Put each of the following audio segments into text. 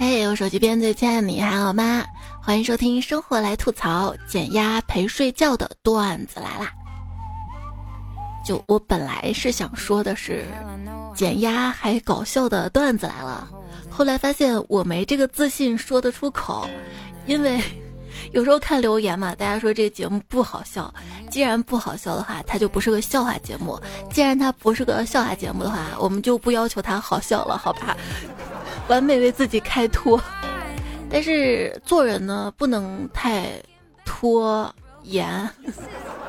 嘿，我手机边最亲爱的你还好吗？欢迎收听《生活来吐槽》，减压陪睡觉的段子来啦！就我本来是想说的是，减压还搞笑的段子来了，后来发现我没这个自信说得出口，因为 有时候看留言嘛，大家说这个节目不好笑，既然不好笑的话，它就不是个笑话节目；既然它不是个笑话节目的话，我们就不要求它好笑了，好吧？完美为自己开脱，但是做人呢不能太拖延。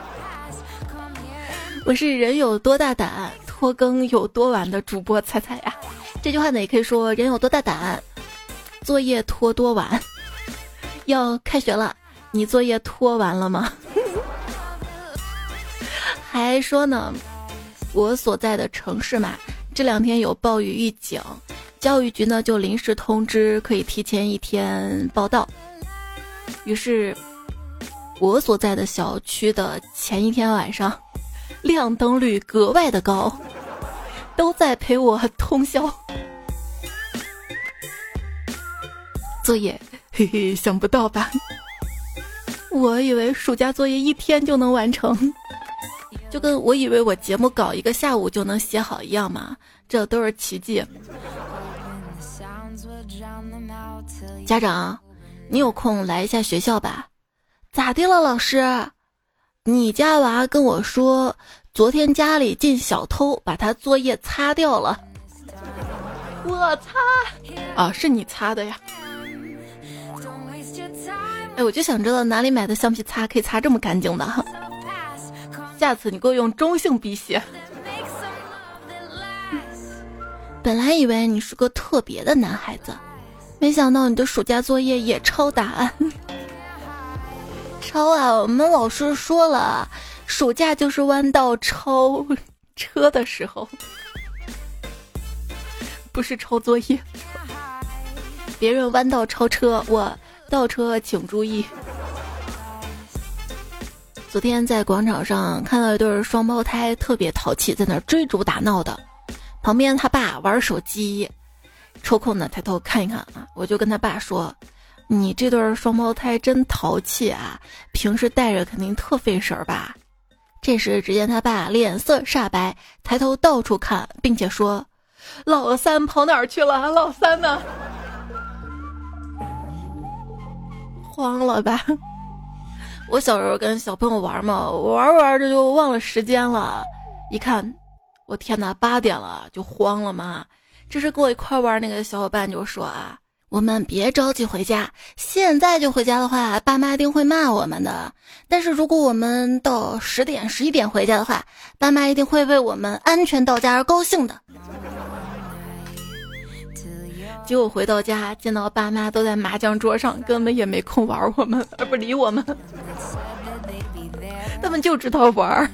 我是人有多大胆，拖更有多晚的主播猜猜呀。这句话呢也可以说人有多大胆，作业拖多晚。要开学了，你作业拖完了吗？还说呢，我所在的城市嘛，这两天有暴雨预警。教育局呢就临时通知可以提前一天报到，于是我所在的小区的前一天晚上，亮灯率格外的高，都在陪我通宵作业，嘿嘿，想不到吧？我以为暑假作业一天就能完成，就跟我以为我节目搞一个下午就能写好一样嘛，这都是奇迹。家长，你有空来一下学校吧？咋的了，老师？你家娃跟我说，昨天家里进小偷，把他作业擦掉了。我擦！啊，是你擦的呀？哎，我就想知道哪里买的橡皮擦可以擦这么干净的。下次你给我用中性笔写。本来以为你是个特别的男孩子。没想到你的暑假作业也抄答案，抄啊！我们老师说了，暑假就是弯道超车的时候，不是抄作业。别人弯道超车，我倒车请注意。昨天在广场上看到一对双胞胎特别淘气，在那追逐打闹的，旁边他爸玩手机。抽空呢，抬头看一看啊，我就跟他爸说：“你这对双胞胎真淘气啊，平时带着肯定特费神儿吧？”这时，只见他爸脸色煞白，抬头到处看，并且说：“老三跑哪儿去了？老三呢？”慌了吧？我小时候跟小朋友玩嘛，玩玩着就忘了时间了，一看，我天哪，八点了，就慌了嘛。这是跟我一块玩那个小伙伴就说啊，我们别着急回家，现在就回家的话，爸妈一定会骂我们的。但是如果我们到十点、十一点回家的话，爸妈一定会为我们安全到家而高兴的。结果回到家，见到爸妈都在麻将桌上，根本也没空玩我们，而不理我们，他们就知道玩。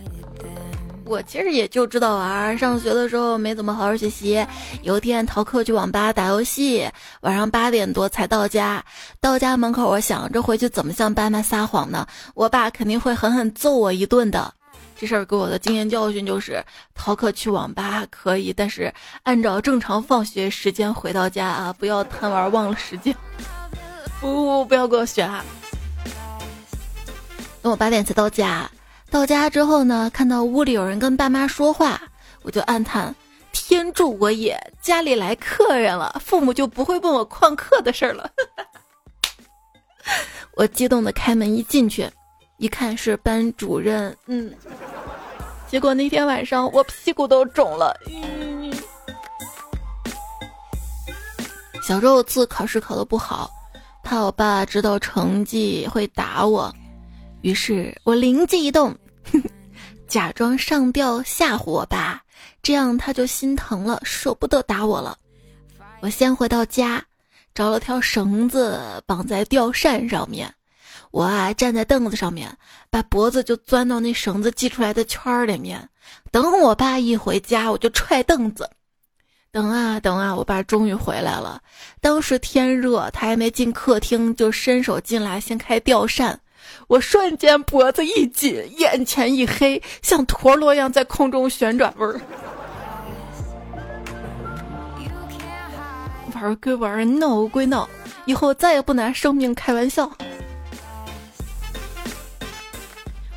我其实也就知道玩，上学的时候没怎么好好学习。有一天逃课去网吧打游戏，晚上八点多才到家。到家门口，我想着回去怎么向爸妈撒谎呢？我爸肯定会狠狠揍我一顿的。这事儿给我的经验教训就是：逃课去网吧可以，但是按照正常放学时间回到家啊，不要贪玩忘了时间。不不不要给我学啊！等我八点才到家。到家之后呢，看到屋里有人跟爸妈说话，我就暗叹：天助我也！家里来客人了，父母就不会问我旷课的事儿了。我激动的开门一进去，一看是班主任，嗯，结果那天晚上我屁股都肿了。小时候次考试考的不好，怕我爸知道成绩会打我。于是我灵机一动，假装上吊吓唬我爸，这样他就心疼了，舍不得打我了。我先回到家，找了条绳子绑在吊扇上面，我啊站在凳子上面，把脖子就钻到那绳子系出来的圈儿里面。等我爸一回家，我就踹凳子。等啊等啊，我爸终于回来了。当时天热，他还没进客厅，就伸手进来先开吊扇。我瞬间脖子一紧，眼前一黑，像陀螺一样在空中旋转。味儿，玩归玩，闹归闹，以后再也不拿生命开玩笑。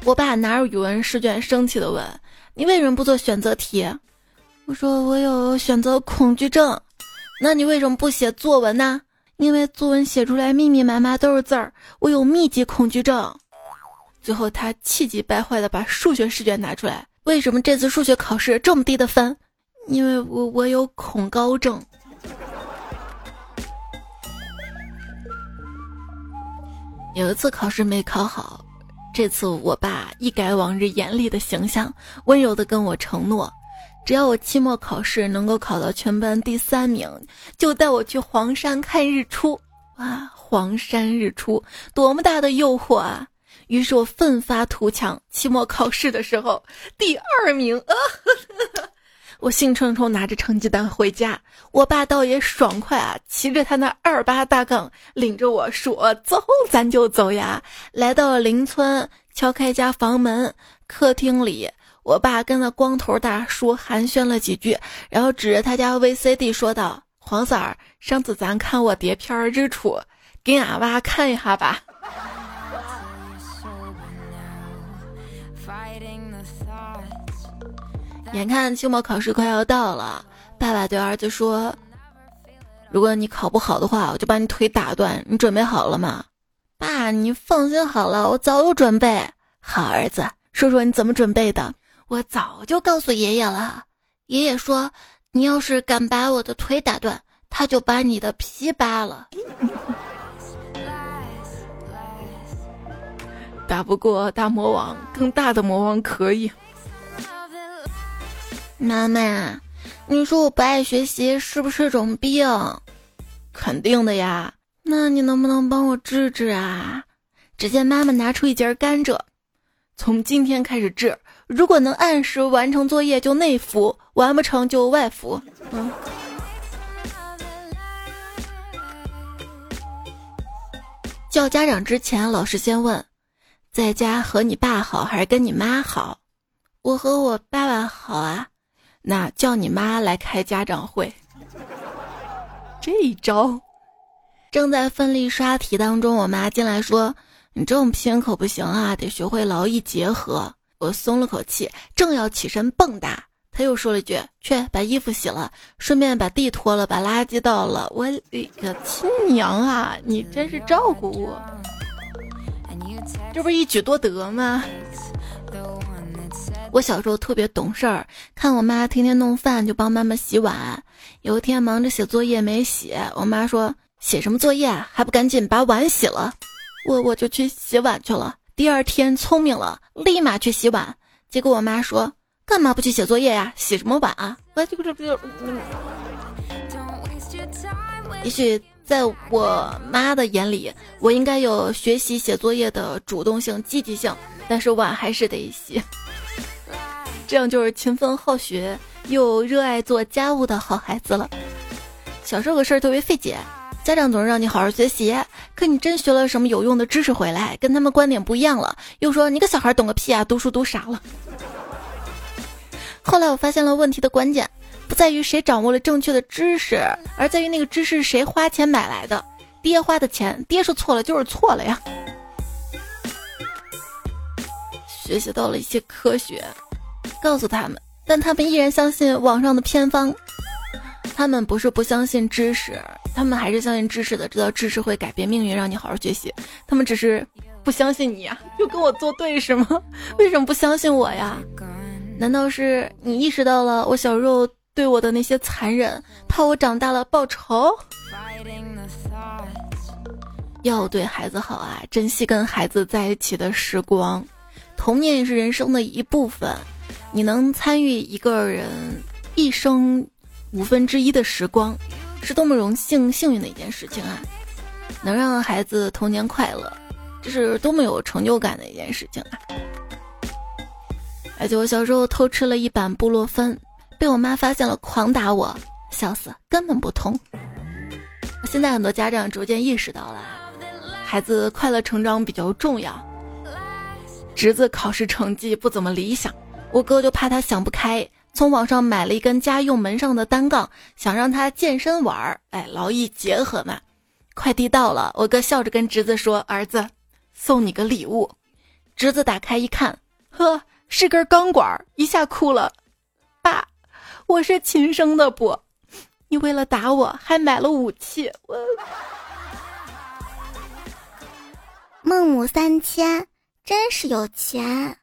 我爸拿着语文试卷，生气的问：“你为什么不做选择题？”我说：“我有选择恐惧症。”那你为什么不写作文呢？因为作文写出来密密麻麻都是字儿，我有密集恐惧症。最后他气急败坏的把数学试卷拿出来，为什么这次数学考试这么低的分？因为我我有恐高症。有一次考试没考好，这次我爸一改往日严厉的形象，温柔的跟我承诺。只要我期末考试能够考到全班第三名，就带我去黄山看日出。哇，黄山日出，多么大的诱惑啊！于是我奋发图强，期末考试的时候第二名啊！我兴冲冲拿着成绩单回家，我爸倒也爽快啊，骑着他那二八大杠，领着我说：“走，咱就走呀！”来到了邻村，敲开家房门，客厅里。我爸跟那光头大叔寒暄了几句，然后指着他家 VCD 说道：“黄三儿，上次咱看我碟片日出，给俺娃看一下吧。”眼看期末考试快要到了，爸爸对儿子说：“如果你考不好的话，我就把你腿打断。你准备好了吗？”爸，你放心好了，我早有准备。好儿子，说说你怎么准备的。我早就告诉爷爷了，爷爷说，你要是敢把我的腿打断，他就把你的皮扒了。打不过大魔王，更大的魔王可以。妈妈，你说我不爱学习是不是种病？肯定的呀。那你能不能帮我治治啊？只见妈妈拿出一截甘蔗，从今天开始治。如果能按时完成作业就内服，完不成就外服。嗯。叫家长之前，老师先问，在家和你爸好还是跟你妈好？我和我爸爸好啊。那叫你妈来开家长会。这一招，正在奋力刷题当中，我妈进来说：“你这么拼可不行啊，得学会劳逸结合。”我松了口气，正要起身蹦跶，他又说了一句：“去把衣服洗了，顺便把地拖了，把垃圾倒了。”我的个亲娘啊！你真是照顾我，这不是一举多得吗？我小时候特别懂事儿，看我妈天天弄饭，就帮妈妈洗碗。有一天忙着写作业没写，我妈说：“写什么作业啊？还不赶紧把碗洗了！”我我就去洗碗去了。第二天聪明了，立马去洗碗。结果我妈说：“干嘛不去写作业呀？洗什么碗啊？”我这个这不就……也许在我妈的眼里，我应该有学习写作业的主动性、积极性，但是碗还是得洗。这样就是勤奋好学又热爱做家务的好孩子了。小时候有个事儿特别费解。家长总是让你好好学习，可你真学了什么有用的知识回来，跟他们观点不一样了，又说你个小孩懂个屁啊，读书读傻了。后来我发现了问题的关键，不在于谁掌握了正确的知识，而在于那个知识谁花钱买来的。爹花的钱，爹说错了就是错了呀。学习到了一些科学，告诉他们，但他们依然相信网上的偏方。他们不是不相信知识，他们还是相信知识的，知道知识会改变命运，让你好好学习。他们只是不相信你呀，就跟我作对是吗？为什么不相信我呀？难道是你意识到了我小时候对我的那些残忍，怕我长大了报仇？要对孩子好啊，珍惜跟孩子在一起的时光。童年也是人生的一部分，你能参与一个人一生。五分之一的时光，是多么荣幸、幸运的一件事情啊！能让孩子童年快乐，这是多么有成就感的一件事情啊！而且我小时候偷吃了一板布洛芬，被我妈发现了，狂打我，笑死，根本不通。现在很多家长逐渐意识到了，孩子快乐成长比较重要。侄子考试成绩不怎么理想，我哥就怕他想不开。从网上买了一根家用门上的单杠，想让他健身玩儿，哎，劳逸结合嘛。快递到了，我哥笑着跟侄子说：“儿子，送你个礼物。”侄子打开一看，呵，是根钢管，一下哭了。爸，我是亲生的不？你为了打我还买了武器，我。孟母三迁，真是有钱。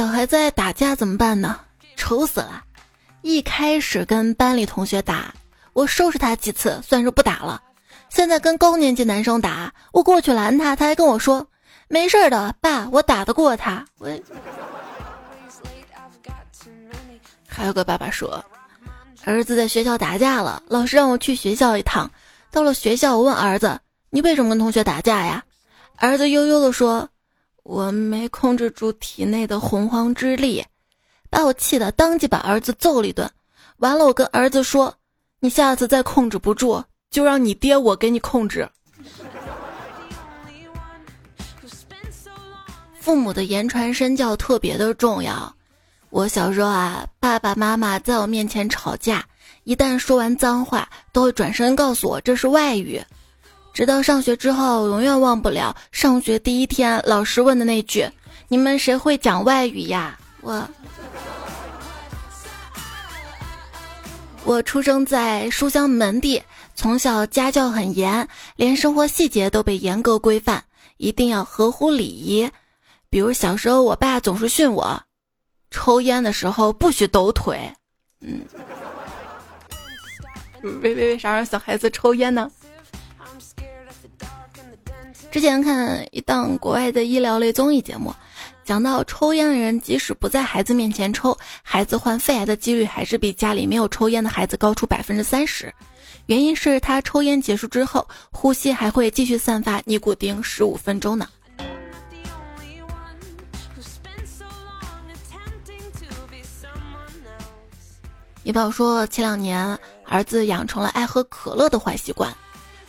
小孩子爱打架怎么办呢？愁死了！一开始跟班里同学打，我收拾他几次，算是不打了。现在跟高年级男生打，我过去拦他，他还跟我说：“没事的，爸，我打得过他。”我。还有个爸爸说，儿子在学校打架了，老师让我去学校一趟。到了学校，我问儿子：“你为什么跟同学打架呀？”儿子悠悠地说。我没控制住体内的洪荒之力，把我气得当即把儿子揍了一顿。完了，我跟儿子说：“你下次再控制不住，就让你爹我给你控制。”父母的言传身教特别的重要。我小时候啊，爸爸妈妈在我面前吵架，一旦说完脏话，都会转身告诉我这是外语。直到上学之后，永远忘不了上学第一天老师问的那句：“你们谁会讲外语呀？”我，我出生在书香门第，从小家教很严，连生活细节都被严格规范，一定要合乎礼仪。比如小时候，我爸总是训我，抽烟的时候不许抖腿。嗯，为为为啥让小孩子抽烟呢？之前看一档国外的医疗类综艺节目，讲到抽烟的人即使不在孩子面前抽，孩子患肺癌的几率还是比家里没有抽烟的孩子高出百分之三十。原因是他抽烟结束之后，呼吸还会继续散发尼古丁十五分钟呢。一宝说，前两年儿子养成了爱喝可乐的坏习惯。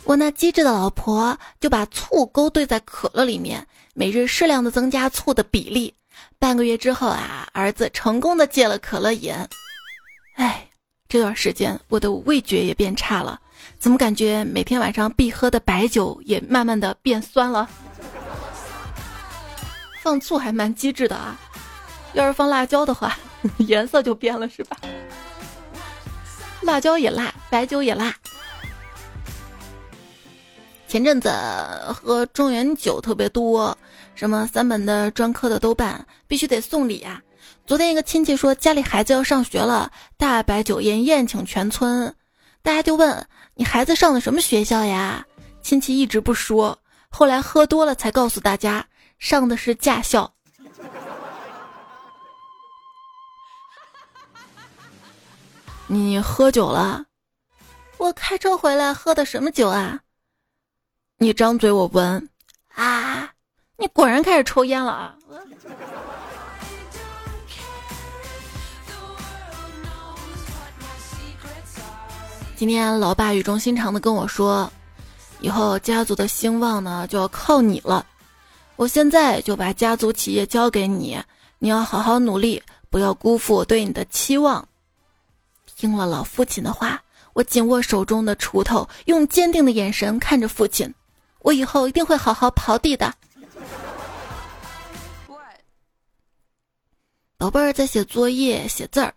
我那机智的老婆就把醋勾兑在可乐里面，每日适量的增加醋的比例。半个月之后啊，儿子成功的戒了可乐瘾。哎，这段时间我的味觉也变差了，怎么感觉每天晚上必喝的白酒也慢慢的变酸了？放醋还蛮机智的啊，要是放辣椒的话，颜色就变了是吧？辣椒也辣，白酒也辣。前阵子喝中原酒特别多，什么三本的、专科的都办，必须得送礼啊。昨天一个亲戚说家里孩子要上学了，大摆酒宴宴请全村，大家就问你孩子上的什么学校呀？亲戚一直不说，后来喝多了才告诉大家上的是驾校。你喝酒了？我开车回来喝的什么酒啊？你张嘴我闻，啊！你果然开始抽烟了啊！今天老爸语重心长的跟我说，以后家族的兴旺呢就要靠你了。我现在就把家族企业交给你，你要好好努力，不要辜负我对你的期望。听了老父亲的话，我紧握手中的锄头，用坚定的眼神看着父亲。我以后一定会好好刨地的。宝贝儿在写作业，写字儿。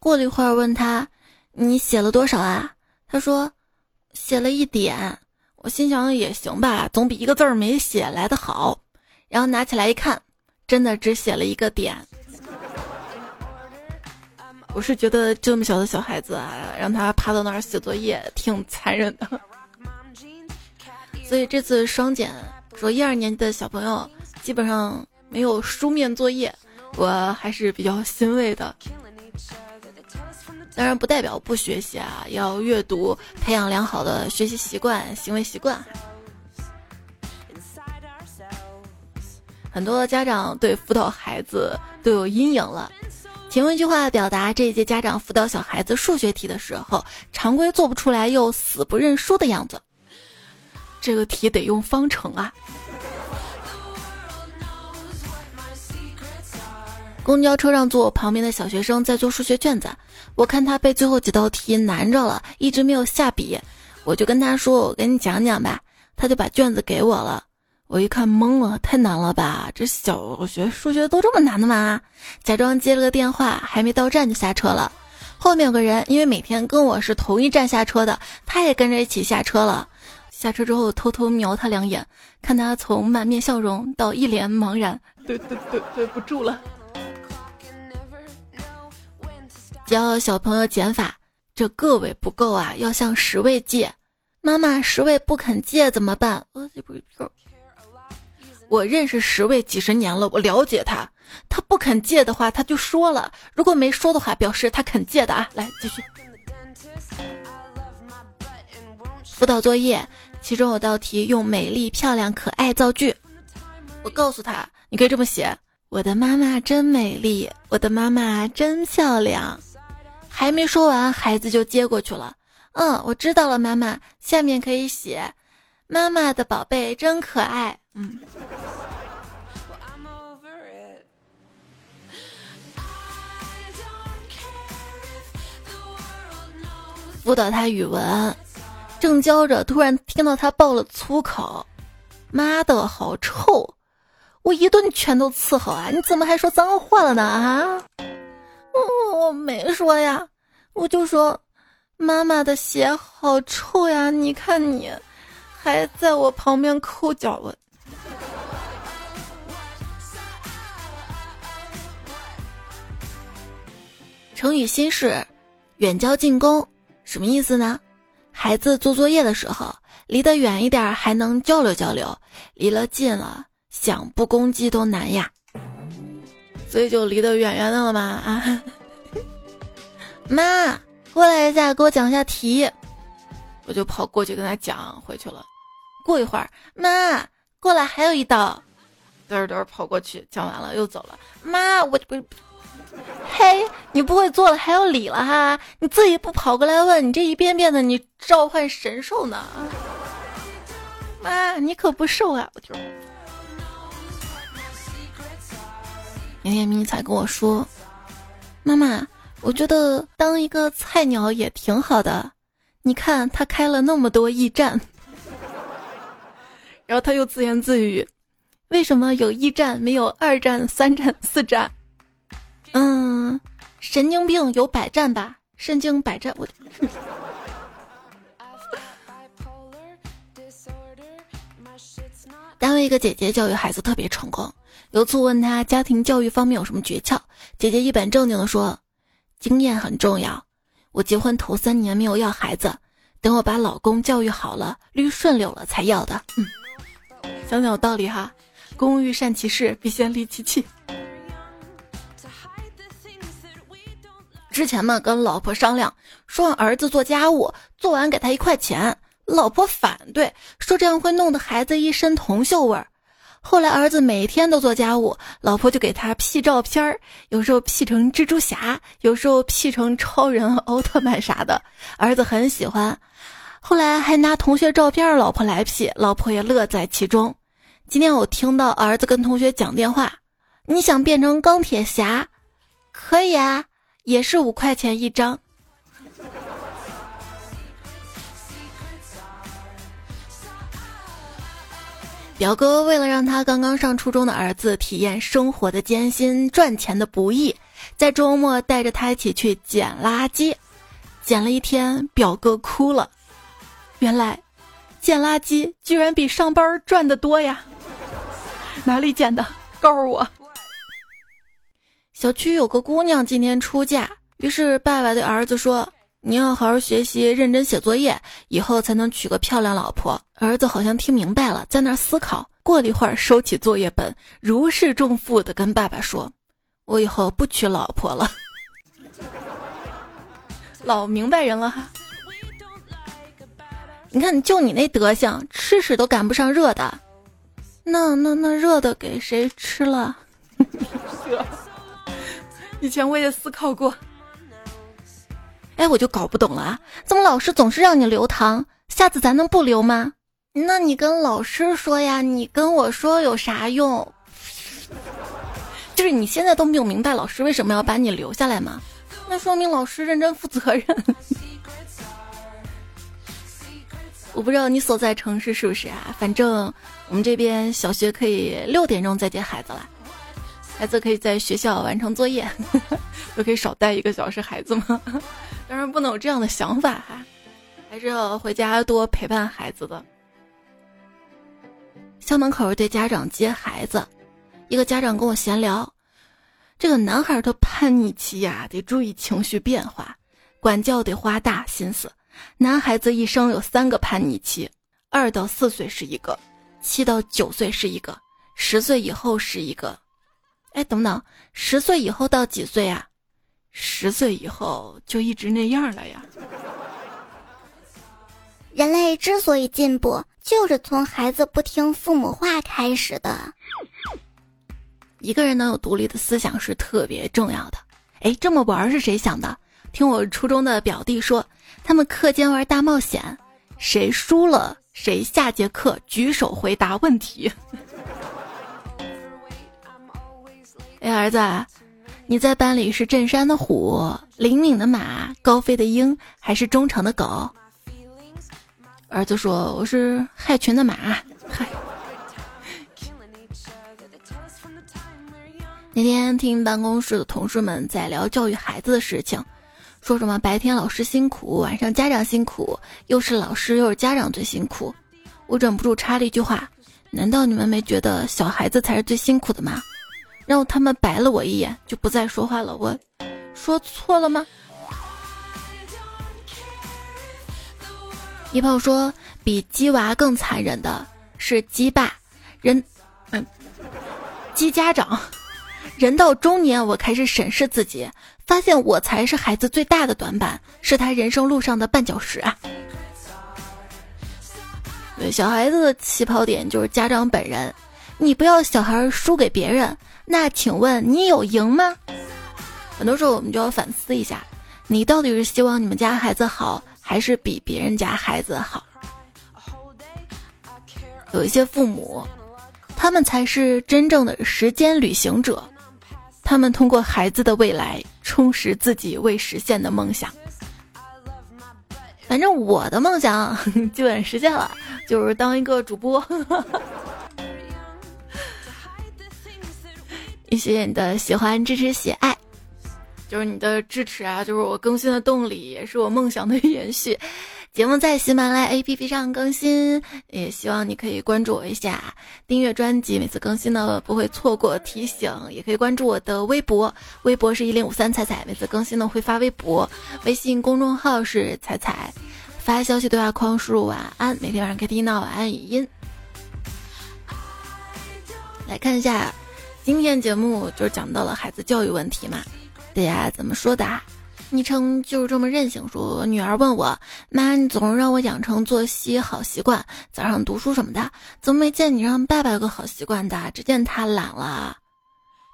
过了一会儿，问他：“你写了多少啊？”他说：“写了一点。”我心想也行吧，总比一个字儿没写来的好。然后拿起来一看，真的只写了一个点。我是觉得这么小的小孩子啊，让他趴到那儿写作业，挺残忍的。所以这次双减说一二年级的小朋友基本上没有书面作业，我还是比较欣慰的。当然不代表不学习啊，要阅读，培养良好的学习习惯、行为习惯。很多家长对辅导孩子都有阴影了，请问一句话表达这一届家长辅导小孩子数学题的时候，常规做不出来又死不认输的样子。这个题得用方程啊！公交车上坐我旁边的小学生在做数学卷子，我看他被最后几道题难着了，一直没有下笔，我就跟他说：“我给你讲讲吧。”他就把卷子给我了。我一看懵了，太难了吧？这小学数学都这么难的吗？假装接了个电话，还没到站就下车了。后面有个人，因为每天跟我是同一站下车的，他也跟着一起下车了。下车之后，偷偷瞄他两眼，看他从满面笑容到一脸茫然，对对对，对不住了。教小朋友减法，这个位不够啊，要向十位借。妈妈，十位不肯借怎么办？我认识十位几十年了，我了解他。他不肯借的话，他就说了；如果没说的话，表示他肯借的啊。来继续。辅导作业，其中有道题用美丽、漂亮、可爱造句。我告诉他，你可以这么写：我的妈妈真美丽，我的妈妈真漂亮。还没说完，孩子就接过去了。嗯，我知道了，妈妈。下面可以写：妈妈的宝贝真可爱。嗯。辅导他语文，正教着，突然听到他爆了粗口：“妈的，好臭！”我一顿拳头伺候啊！你怎么还说脏话了呢？啊？我没说呀，我就说妈妈的鞋好臭呀！你看你，还在我旁边抠脚我。成语新式，远交近攻。什么意思呢？孩子做作业的时候，离得远一点还能交流交流，离了近了想不攻击都难呀。所以就离得远远的了嘛啊！妈，过来一下，给我讲一下题。我就跑过去跟他讲，回去了。过一会儿，妈过来，还有一道。嘚嘚跑过去讲完了，又走了。妈，我不。嘿，你不会做了还要理了哈？你自己不跑过来问，你这一遍遍的，你召唤神兽呢？妈，你可不瘦啊！我就。明天迷彩跟我说，妈妈，我觉得当一个菜鸟也挺好的。你看他开了那么多驿站，然后他又自言自语：为什么有驿站没有二站、三站、四站？嗯，神经病有百战吧？身经百战，我。单位一个姐姐教育孩子特别成功，有次问她家庭教育方面有什么诀窍，姐姐一本正经的说：“经验很重要。我结婚头三年没有要孩子，等我把老公教育好了，捋顺溜了才要的。”嗯，想想有道理哈。工欲善其事，必先利其器。之前嘛，跟老婆商量，说让儿子做家务，做完给他一块钱。老婆反对，说这样会弄得孩子一身铜锈味儿。后来儿子每天都做家务，老婆就给他 P 照片儿，有时候 P 成蜘蛛侠，有时候 P 成超人、奥特曼啥的，儿子很喜欢。后来还拿同学照片儿老婆来 P，老婆也乐在其中。今天我听到儿子跟同学讲电话，你想变成钢铁侠，可以啊。也是五块钱一张。表哥为了让他刚刚上初中的儿子体验生活的艰辛、赚钱的不易，在周末带着他一起去捡垃圾。捡了一天，表哥哭了。原来，捡垃圾居然比上班赚的多呀！哪里捡的？告诉我。小区有个姑娘今天出嫁，于是爸爸对儿子说：“你要好好学习，认真写作业，以后才能娶个漂亮老婆。”儿子好像听明白了，在那思考。过了一会儿，收起作业本，如释重负的跟爸爸说：“我以后不娶老婆了。”老明白人了哈。你看，就你那德行，吃屎都赶不上热的。那那那热的给谁吃了？以前我也思考过，哎，我就搞不懂了啊，怎么老师总是让你留堂？下次咱能不留吗？那你跟老师说呀，你跟我说有啥用？就是你现在都没有明白老师为什么要把你留下来吗？那说明老师认真负责任。我不知道你所在城市是不是啊？反正我们这边小学可以六点钟再接孩子了，孩子可以在学校完成作业，就可以少带一个小时孩子吗？当然不能有这样的想法哈，还是要回家多陪伴孩子的。校门口对家长接孩子，一个家长跟我闲聊，这个男孩的叛逆期呀，得注意情绪变化，管教得花大心思。男孩子一生有三个叛逆期，二到四岁是一个，七到九岁是一个，十岁以后是一个。哎，等等，十岁以后到几岁啊？十岁以后就一直那样了呀。人类之所以进步，就是从孩子不听父母话开始的。一个人能有独立的思想是特别重要的。哎，这么玩是谁想的？听我初中的表弟说。他们课间玩大冒险，谁输了谁下节课举手回答问题。哎，儿子，你在班里是镇山的虎、灵敏的马、高飞的鹰，还是忠诚的狗？儿子说：“我是害群的马。”嗨。那天听办公室的同事们在聊教育孩子的事情。说什么白天老师辛苦，晚上家长辛苦，又是老师又是家长最辛苦。我忍不住插了一句话：难道你们没觉得小孩子才是最辛苦的吗？然后他们白了我一眼，就不再说话了。我说错了吗？一炮说，比鸡娃更残忍的是鸡爸，人，嗯，鸡家长。人到中年，我开始审视自己。发现我才是孩子最大的短板，是他人生路上的绊脚石啊！小孩子的起跑点就是家长本人，你不要小孩输给别人，那请问你有赢吗？很多时候我们就要反思一下，你到底是希望你们家孩子好，还是比别人家孩子好？有一些父母，他们才是真正的时间旅行者。他们通过孩子的未来充实自己未实现的梦想。反正我的梦想 基本实现了，就是当一个主播。谢谢你的喜欢、支持、喜爱。就是你的支持啊，就是我更新的动力，也是我梦想的延续。节目在喜马拉雅 APP 上更新，也希望你可以关注我一下，订阅专辑，每次更新呢不会错过提醒。也可以关注我的微博，微博是一零五三彩彩，每次更新呢会发微博。微信公众号是彩彩，发消息对话框输入晚安，每天晚上可以听到晚安语音。来看一下，今天节目就是讲到了孩子教育问题嘛。对呀，怎么说的？昵称就是这么任性。说女儿问我妈，你总是让我养成作息好习惯，早上读书什么的，怎么没见你让爸爸有个好习惯的？只见他懒了。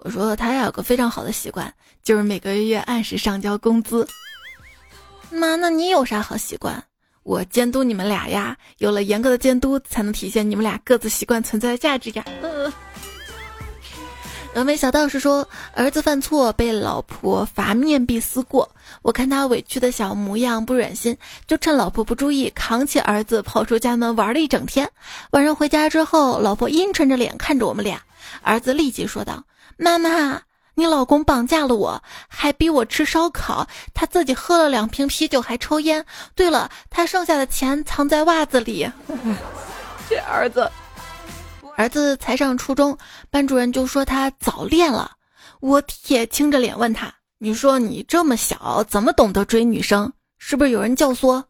我说他有个非常好的习惯，就是每个月按时上交工资。妈，那你有啥好习惯？我监督你们俩呀，有了严格的监督，才能体现你们俩各自习惯存在的价值呀。峨眉小道士说：“儿子犯错被老婆罚面壁思过，我看他委屈的小模样，不忍心，就趁老婆不注意，扛起儿子跑出家门玩了一整天。晚上回家之后，老婆阴沉着脸看着我们俩，儿子立即说道：‘妈妈，你老公绑架了我，还逼我吃烧烤，他自己喝了两瓶啤酒，还抽烟。对了，他剩下的钱藏在袜子里。’这儿子。”儿子才上初中，班主任就说他早恋了。我铁青着脸问他：“你说你这么小，怎么懂得追女生？是不是有人教唆？”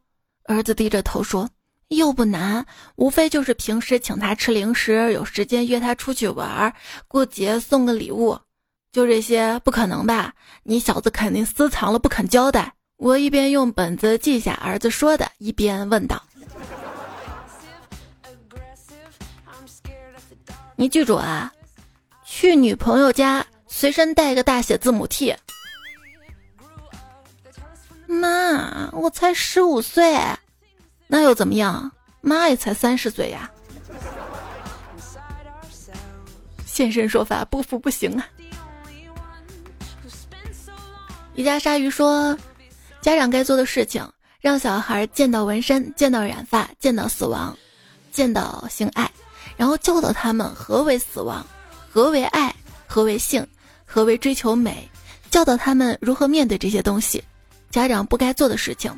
儿子低着头说：“又不难，无非就是平时请他吃零食，有时间约他出去玩，过节送个礼物，就这些，不可能吧？你小子肯定私藏了，不肯交代。”我一边用本子记下儿子说的，一边问道。你记住啊，去女朋友家随身带一个大写字母 T。妈，我才十五岁，那又怎么样？妈也才三十岁呀。现身说法，不服不行啊！一家鲨鱼说，家长该做的事情，让小孩见到纹身，见到染发，见到死亡，见到性爱，然后教导他们何为死亡，何为爱，何为性，何为追求美，教导他们如何面对这些东西。家长不该做的事情，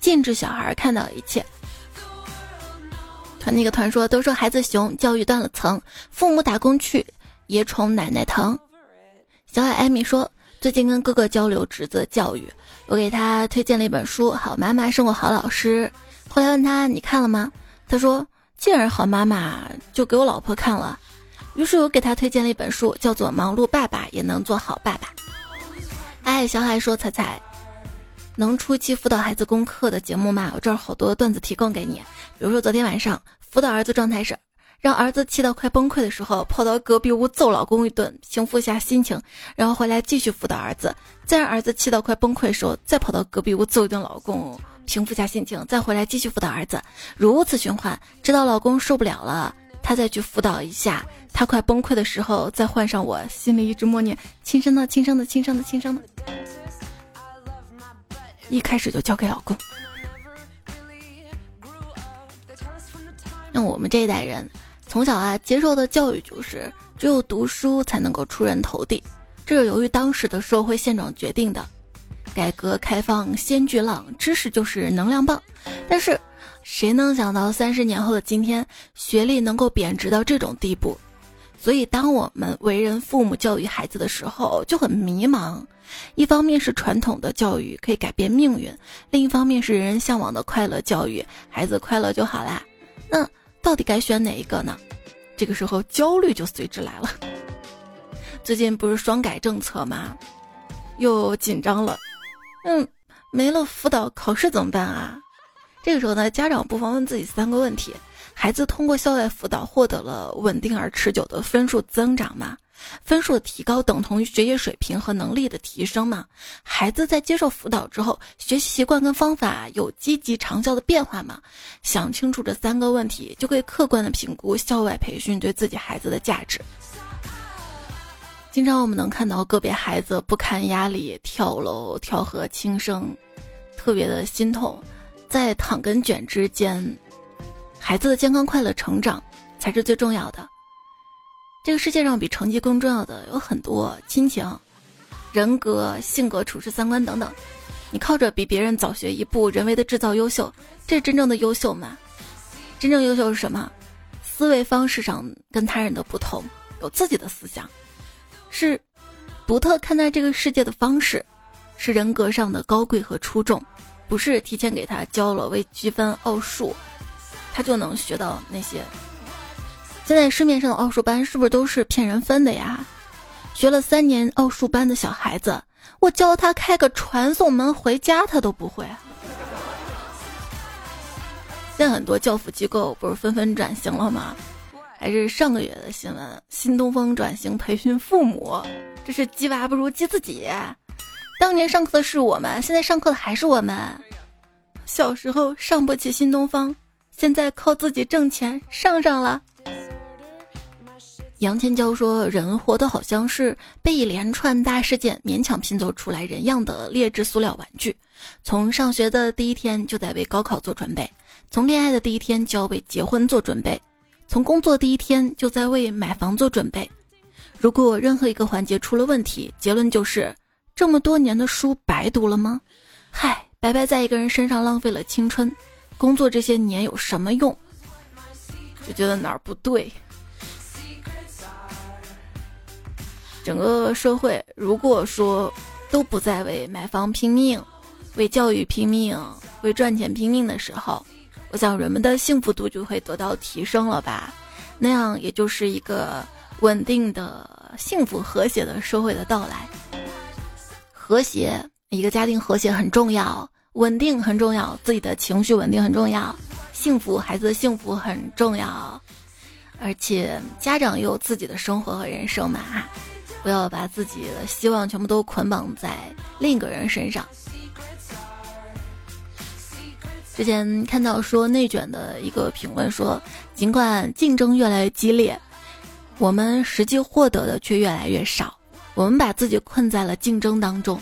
禁止小孩看到一切。团那个团说，都说孩子熊，教育断了层，父母打工去，爷宠奶奶疼。小海艾米说。最近跟哥哥交流侄子教育，我给他推荐了一本书《好妈妈胜过好老师》。后来问他你看了吗？他说既然好妈妈就给我老婆看了。于是我给她推荐了一本书，叫做《忙碌爸爸也能做好爸爸》。哎，小海说彩彩能出期辅导孩子功课的节目吗？我这儿好多段子提供给你，比如说昨天晚上辅导儿子状态是。让儿子气到快崩溃的时候，跑到隔壁屋揍老公一顿，平复一下心情，然后回来继续辅导儿子。再让儿子气到快崩溃的时候，再跑到隔壁屋揍一顿老公，平复下心情，再回来继续辅导儿子，如此循环，直到老公受不了了，他再去辅导一下。他快崩溃的时候，再换上我，心里一直默念：亲生的，亲生的，亲生的，亲生的。一开始就交给老公。那我们这一代人。从小啊，接受的教育就是只有读书才能够出人头地，这是由于当时的社会现状决定的。改革开放先巨浪，知识就是能量棒。但是，谁能想到三十年后的今天，学历能够贬值到这种地步？所以，当我们为人父母教育孩子的时候就很迷茫。一方面是传统的教育可以改变命运，另一方面是人人向往的快乐教育，孩子快乐就好啦。那。到底该选哪一个呢？这个时候焦虑就随之来了。最近不是双改政策吗？又紧张了。嗯，没了辅导考试怎么办啊？这个时候呢，家长不妨问自己三个问题：孩子通过校外辅导获得了稳定而持久的分数增长吗？分数的提高等同于学业水平和能力的提升吗？孩子在接受辅导之后，学习习惯跟方法有积极长效的变化吗？想清楚这三个问题，就可以客观的评估校外培训对自己孩子的价值。经常我们能看到个别孩子不堪压力跳楼、跳河轻生，特别的心痛。在躺跟卷之间，孩子的健康快乐成长才是最重要的。这个世界上比成绩更重要的有很多，亲情、人格、性格、处事、三观等等。你靠着比别人早学一步，人为的制造优秀，这是真正的优秀吗？真正优秀是什么？思维方式上跟他人的不同，有自己的思想，是独特看待这个世界的方式，是人格上的高贵和出众，不是提前给他教了微积分、奥数，他就能学到那些。现在市面上的奥数班是不是都是骗人分的呀？学了三年奥数班的小孩子，我教他开个传送门回家，他都不会。现在很多教辅机构不是纷纷转型了吗？还是上个月的新闻，新东方转型培训父母，这是鸡娃不如鸡自己。当年上课的是我们，现在上课的还是我们。小时候上不起新东方，现在靠自己挣钱上上了。杨千娇说：“人活得好像是被一连串大事件勉强拼凑出来人样的劣质塑料玩具，从上学的第一天就在为高考做准备，从恋爱的第一天就要为结婚做准备，从工作第一天就在为买房做准备。如果任何一个环节出了问题，结论就是这么多年的书白读了吗？嗨，白白在一个人身上浪费了青春，工作这些年有什么用？就觉得哪儿不对。”整个社会如果说都不再为买房拼命、为教育拼命、为赚钱拼命的时候，我想人们的幸福度就会得到提升了吧？那样也就是一个稳定的、幸福和谐的社会的到来。和谐，一个家庭和谐很重要，稳定很重要，自己的情绪稳定很重要，幸福，孩子的幸福很重要，而且家长也有自己的生活和人生嘛。不要把自己的希望全部都捆绑在另一个人身上。之前看到说内卷的一个评论说，尽管竞争越来越激烈，我们实际获得的却越来越少。我们把自己困在了竞争当中。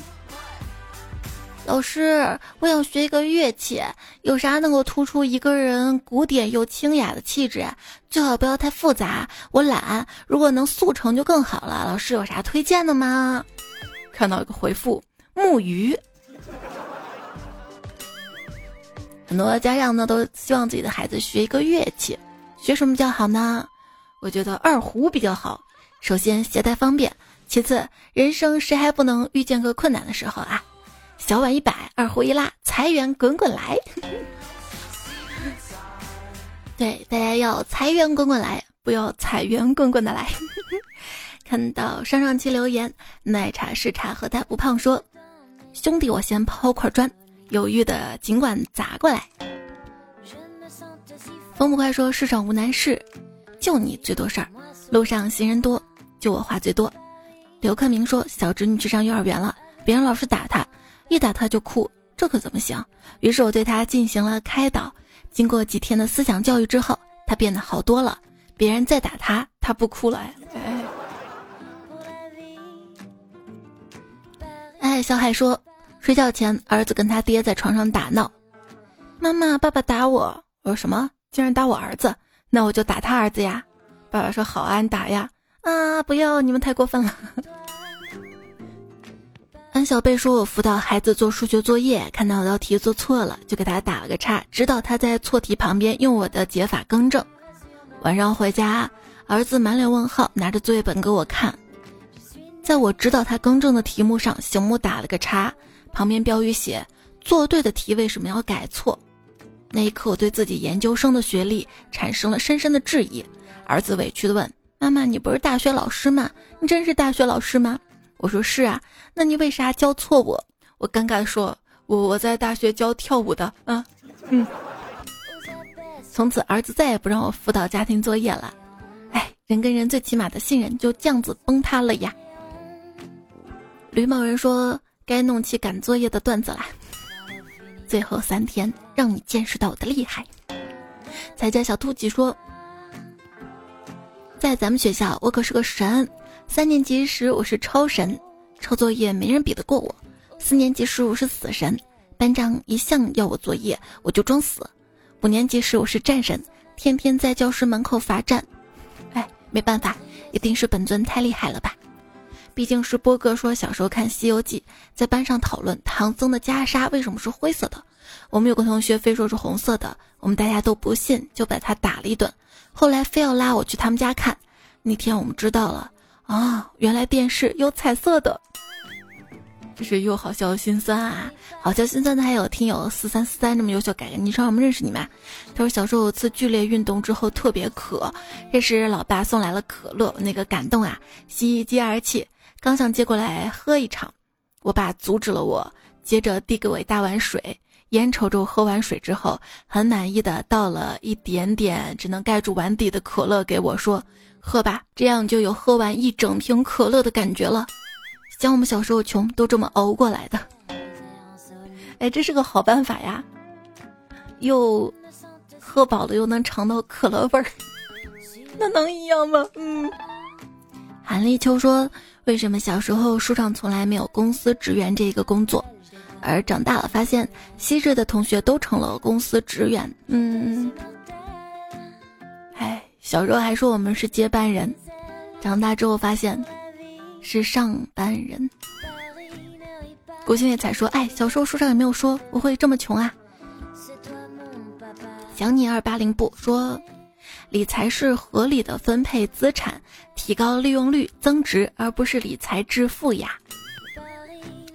老师，我想学一个乐器，有啥能够突出一个人古典又清雅的气质？最好不要太复杂，我懒。如果能速成就更好了。老师有啥推荐的吗？看到一个回复：木鱼。很多家长呢都希望自己的孩子学一个乐器，学什么比较好呢？我觉得二胡比较好。首先携带方便，其次人生谁还不能遇见个困难的时候啊？小碗一摆，二胡一拉，财源滚滚来。对，大家要财源滚滚来，不要财源滚滚的来。看到上上期留言，奶茶是茶和他不胖说：“兄弟，我先抛块砖，犹豫的尽管砸过来。”风不快说：“世上无难事，就你最多事儿，路上行人多，就我话最多。”刘克明说：“小侄女去上幼儿园了，别人老师打她。”一打他就哭，这可怎么行？于是我对他进行了开导。经过几天的思想教育之后，他变得好多了。别人再打他，他不哭了。哎，哎，小海说，睡觉前儿子跟他爹在床上打闹，妈妈，爸爸打我。我说什么？竟然打我儿子？那我就打他儿子呀。爸爸说好啊，你打呀。啊，不要，你们太过分了。安小贝说：“我辅导孩子做数学作业，看到道题做错了，就给他打了个叉，指导他在错题旁边用我的解法更正。晚上回家，儿子满脸问号，拿着作业本给我看，在我指导他更正的题目上，醒目打了个叉，旁边标语写‘做对的题为什么要改错’。那一刻，我对自己研究生的学历产生了深深的质疑。儿子委屈地问：‘妈妈，你不是大学老师吗？你真是大学老师吗？’”我说是啊，那你为啥教错我？我尴尬的说，我我在大学教跳舞的，嗯嗯。从此儿子再也不让我辅导家庭作业了，哎，人跟人最起码的信任就这样子崩塌了呀。吕某人说该弄起赶作业的段子啦，最后三天让你见识到我的厉害。才家小兔子说，在咱们学校我可是个神。三年级时我是超神，抄作业没人比得过我；四年级时我是死神，班长一向要我作业我就装死；五年级时我是战神，天天在教室门口罚站。哎，没办法，一定是本尊太厉害了吧？毕竟是波哥说小时候看《西游记》，在班上讨论唐僧的袈裟为什么是灰色的，我们有个同学非说是红色的，我们大家都不信，就把他打了一顿。后来非要拉我去他们家看，那天我们知道了。啊，原来电视有彩色的，这是又好笑又心酸啊！好笑心酸的还有听友四三四三这么优秀，改个昵称，我们认识你吗。他说小时候有次剧烈运动之后特别渴，这时老爸送来了可乐，那个感动啊，喜极而泣，刚想接过来喝一场，我爸阻止了我，接着递给我一大碗水，眼瞅着我喝完水之后，很满意的倒了一点点只能盖住碗底的可乐给我说。喝吧，这样就有喝完一整瓶可乐的感觉了。像我们小时候穷，都这么熬过来的。哎，这是个好办法呀，又喝饱了，又能尝到可乐味儿，那能一样吗？嗯。韩立秋说：“为什么小时候书上从来没有公司职员这个工作，而长大了发现昔日的同学都成了公司职员？”嗯。哎小时候还说我们是接班人，长大之后发现是上班人。郭新月才说：“哎，小时候书上也没有说我会这么穷啊。”想你二八零不说，理财是合理的分配资产，提高利用率增值，而不是理财致富呀。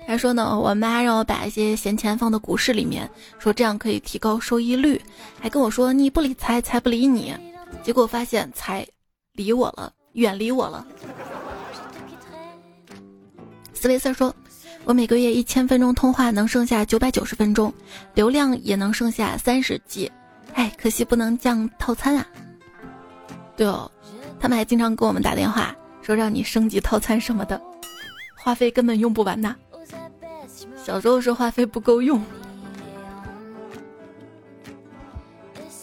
还说呢，我妈让我把一些闲钱放到股市里面，说这样可以提高收益率，还跟我说你不理财，财不理你。结果发现才理我了，远离我了。斯维瑟说：“我每个月一千分钟通话能剩下九百九十分钟，流量也能剩下三十 G，哎，可惜不能降套餐啊。”对哦，他们还经常给我们打电话说让你升级套餐什么的，话费根本用不完呐。小时候是话费不够用。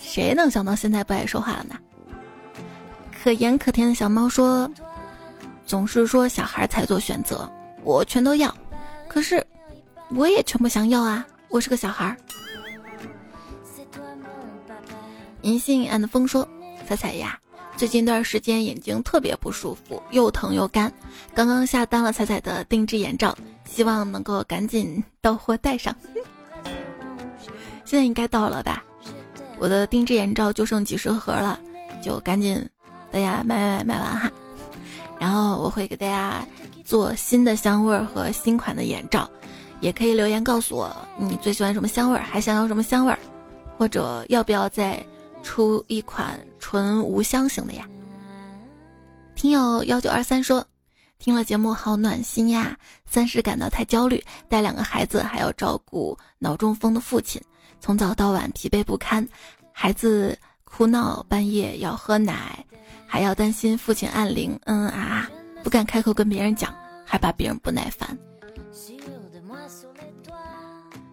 谁能想到现在不爱说话了呢？可盐可甜的小猫说：“总是说小孩才做选择，我全都要。可是，我也全部想要啊！我是个小孩。银杏 and 风说：“彩彩呀，最近一段时间眼睛特别不舒服，又疼又干。刚刚下单了彩彩的定制眼罩，希望能够赶紧到货带上。现在应该到了吧？我的定制眼罩就剩几十盒了，就赶紧大家买买买完哈。然后我会给大家做新的香味儿和新款的眼罩，也可以留言告诉我你最喜欢什么香味儿，还想要什么香味儿，或者要不要再。”出一款纯无香型的呀。听友幺九二三说，听了节目好暖心呀。三是感到太焦虑，带两个孩子还要照顾脑中风的父亲，从早到晚疲惫不堪。孩子哭闹，半夜要喝奶，还要担心父亲按铃，嗯啊，不敢开口跟别人讲，害怕别人不耐烦。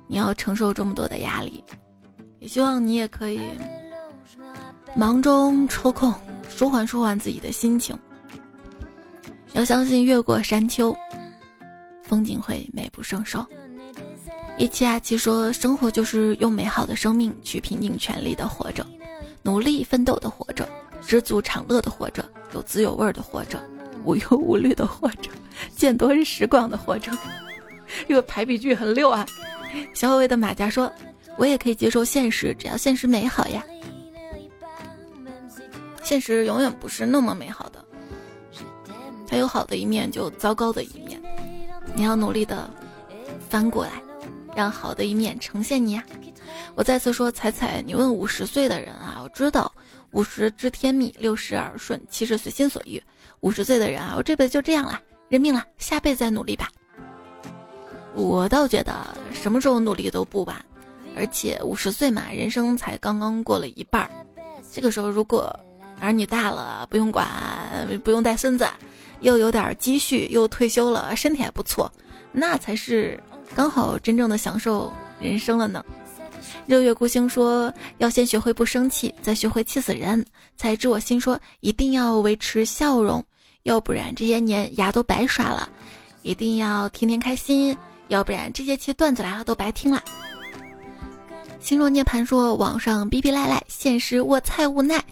你要承受这么多的压力，也希望你也可以。忙中抽空舒缓舒缓自己的心情，要相信越过山丘，风景会美不胜收。一七二七说：“生活就是用美好的生命去拼尽全力的活着，努力奋斗的活着，知足常乐的活着，有滋有味的活着，无忧无虑的活着，见多识广的活着。”这个排比句很溜啊！小伟的马甲说：“我也可以接受现实，只要现实美好呀。”现实永远不是那么美好的，它有好的一面，就糟糕的一面。你要努力的翻过来，让好的一面呈现你呀。我再次说，彩彩，你问五十岁的人啊，我知道五十知天命，六十耳顺，七十随心所欲。五十岁的人啊，我这辈子就这样了，认命了，下辈子再努力吧。我倒觉得什么时候努力都不晚，而且五十岁嘛，人生才刚刚过了一半儿，这个时候如果。儿女大了，不用管，不用带孙子，又有点积蓄，又退休了，身体还不错，那才是刚好真正的享受人生了呢。六月孤星说：“要先学会不生气，再学会气死人，才知我心。说一定要维持笑容，要不然这些年牙都白刷了。一定要天天开心，要不然这些期段子来了都白听了。”星若涅槃说：“网上逼逼赖赖，现实我菜无奈。”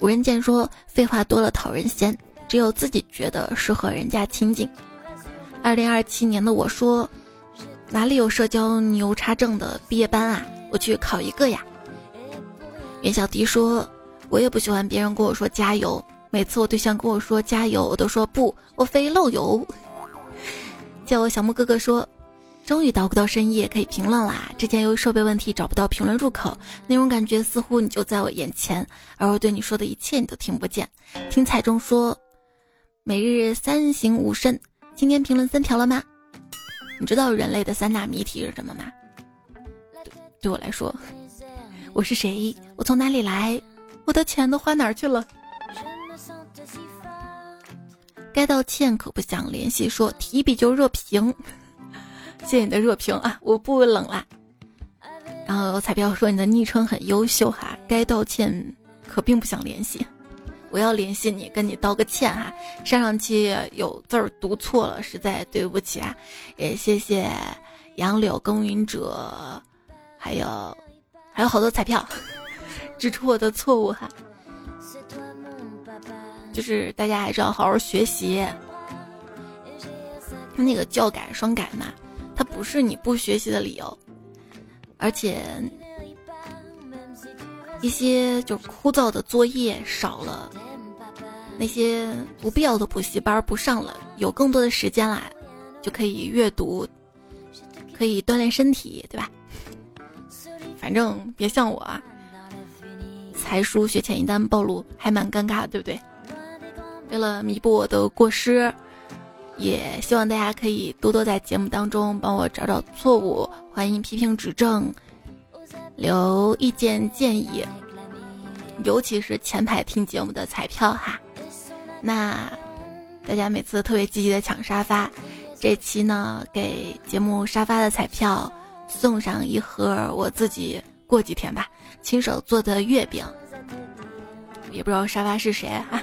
无人见说废话多了讨人嫌，只有自己觉得适合人家亲近。二零二七年的我说，哪里有社交牛叉症的毕业班啊？我去考一个呀。袁小迪说，我也不喜欢别人跟我说加油，每次我对象跟我说加油，我都说不，我非漏油。叫我小木哥哥说。终于捣鼓到深夜可以评论啦！之前由于设备问题找不到评论入口，那种感觉似乎你就在我眼前，而我对你说的一切你都听不见。听彩中说，每日三省吾身，今天评论三条了吗？你知道人类的三大谜题是什么吗？对我来说，我是谁？我从哪里来？我的钱都花哪儿去了？该道歉可不想联系，说提笔就热评。谢你的热评啊，我不冷啦。然后彩票说你的昵称很优秀哈，该道歉可并不想联系，我要联系你跟你道个歉哈。上上期有字儿读错了，实在对不起啊。也谢谢杨柳耕耘者，还有还有好多彩票 指出我的错误哈。就是大家还是要好好学习，那个教改双改嘛。它不是你不学习的理由，而且一些就枯燥的作业少了，那些不必要的补习班不上了，有更多的时间啦，就可以阅读，可以锻炼身体，对吧？反正别像我啊，才疏学浅一旦暴露，还蛮尴尬，对不对？为了弥补我的过失。也希望大家可以多多在节目当中帮我找找错误，欢迎批评指正，留意见建议，尤其是前排听节目的彩票哈。那大家每次特别积极的抢沙发，这期呢给节目沙发的彩票送上一盒我自己过几天吧亲手做的月饼，也不知道沙发是谁哈。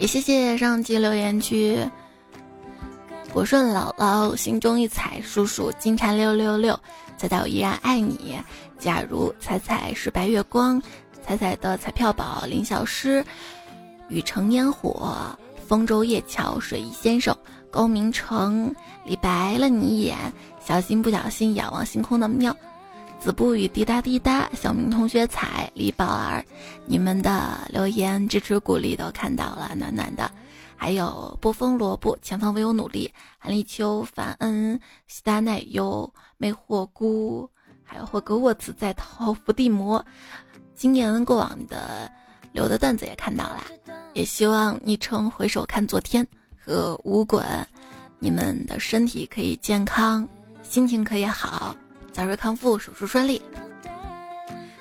也谢谢上期留言区国顺姥姥心中一彩，叔叔金蝉六六六，彩彩我依然爱你。假如彩彩是白月光，彩彩的彩票宝林小诗，雨城烟火，丰州夜桥水一先生，高明成，李白了你一眼，小心不小心仰望星空的喵，子不语滴答滴答，小明同学彩李宝儿，你们的留言支持鼓励都看到了，暖暖的。还有波峰萝卜，前方唯有努力。韩立秋，凡恩，西达奶油，魅惑菇，还有霍格沃茨在逃伏地魔。今年过往的留的段子也看到了，也希望昵称回首看昨天和无滚，你们的身体可以健康，心情可以好，早日康复，手术顺利。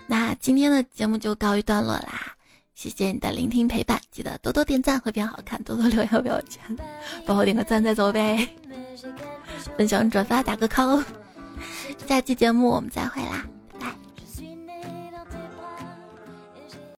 那今天的节目就告一段落啦。谢谢你的聆听陪伴，记得多多点赞会变好看，多多留言不要钱，帮我点个赞再走呗，分享转发打个 call，下期节目我们再会啦。